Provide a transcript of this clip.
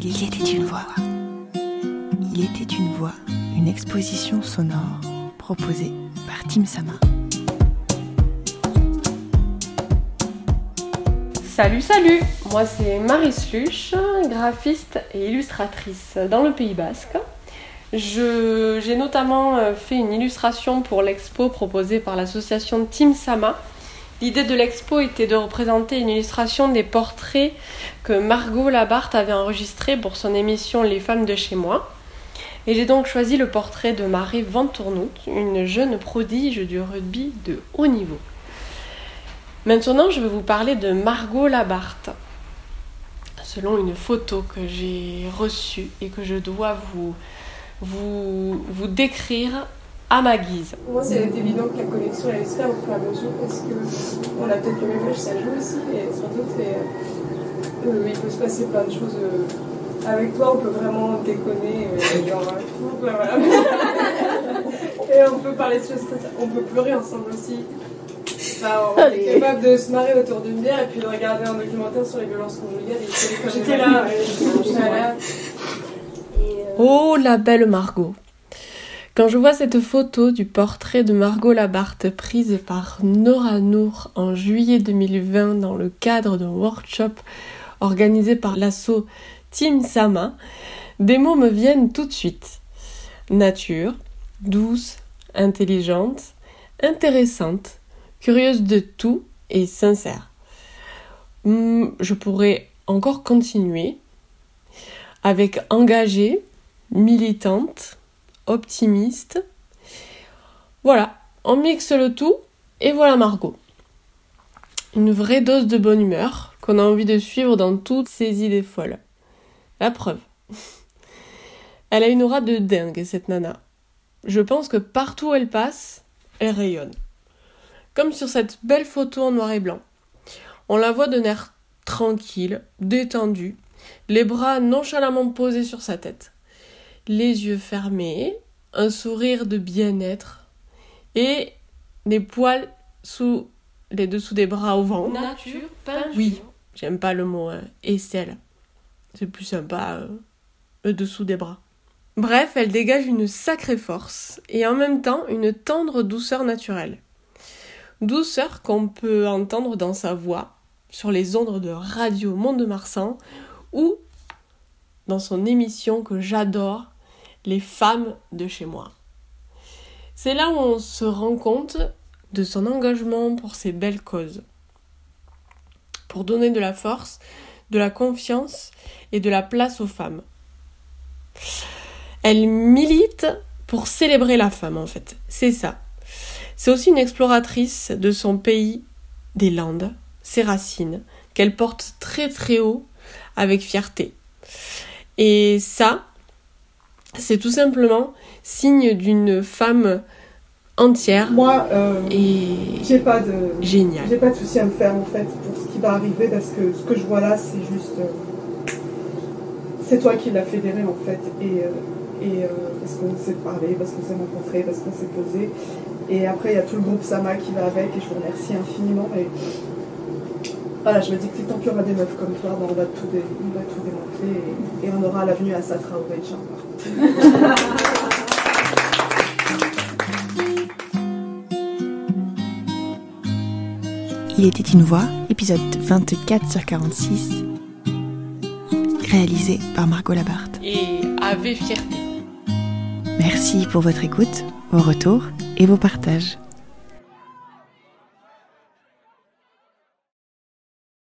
Il était une voix. Il était une voix, une exposition sonore proposée par Tim Sama. Salut, salut Moi c'est Marie Sluch, graphiste et illustratrice dans le Pays Basque. J'ai notamment euh, fait une illustration pour l'expo proposée par l'association Team Sama. L'idée de l'expo était de représenter une illustration des portraits que Margot Labarthe avait enregistrés pour son émission Les femmes de chez moi. Et j'ai donc choisi le portrait de Marie Van une jeune prodige du rugby de haut niveau. Maintenant, je vais vous parler de Margot Labarthe. Selon une photo que j'ai reçue et que je dois vous, vous, vous décrire à ma guise. Pour moi, c'est évident que la connexion allait se faire au fur et à mesure parce qu'on a peut-être le même âge, ça joue aussi, et sans doute, euh, il peut se passer plein de choses. Euh, avec toi, on peut vraiment déconner, euh, genre, voilà. et on peut parler de choses, on peut pleurer ensemble aussi on est capable de se marrer autour d'une bière et puis de regarder un documentaire sur les violences conjugales. J'étais là, là. Oh, la belle Margot. Quand je vois cette photo du portrait de Margot Labarthe prise par Nora Nour en juillet 2020 dans le cadre d'un workshop organisé par l'asso Team Sama, des mots me viennent tout de suite. Nature, douce, intelligente, intéressante, curieuse de tout et sincère. Hmm, je pourrais encore continuer avec engagée, militante, optimiste. Voilà, on mixe le tout et voilà Margot. Une vraie dose de bonne humeur qu'on a envie de suivre dans toutes ces idées folles. La preuve. Elle a une aura de dingue, cette nana. Je pense que partout où elle passe, elle rayonne comme sur cette belle photo en noir et blanc. On la voit d'un air tranquille, détendu, les bras nonchalamment posés sur sa tête, les yeux fermés, un sourire de bien-être et des poils sous les dessous des bras au vent. Nature, Oui, j'aime pas le mot euh, aisselle. C'est plus sympa euh, dessous des bras. Bref, elle dégage une sacrée force et en même temps une tendre douceur naturelle douceur qu'on peut entendre dans sa voix sur les ondes de Radio Mont-de-Marsan ou dans son émission que j'adore, Les femmes de chez moi. C'est là où on se rend compte de son engagement pour ces belles causes, pour donner de la force, de la confiance et de la place aux femmes. Elle milite pour célébrer la femme en fait, c'est ça. C'est aussi une exploratrice de son pays, des Landes, ses racines, qu'elle porte très très haut avec fierté. Et ça, c'est tout simplement signe d'une femme entière Moi, euh, et j'ai pas de génial. J'ai pas de souci à me faire en fait pour ce qui va arriver parce que ce que je vois là, c'est juste, euh, c'est toi qui l'as fédéré en fait et, euh, et parce qu'on s'est parlé, parce qu'on s'est rencontré, parce qu'on s'est posé et après, il y a tout le groupe Sama qui va avec, et je vous remercie infiniment. Et voilà, je me dis que tant qu'il y aura des meufs comme toi, ben, on, va tout démanteler et, on aura l'avenue à Satra au Il était une voix, épisode 24 sur 46, réalisé par Margot Labarthe. Et avait fierté. Merci pour votre écoute, vos retours et vos partages.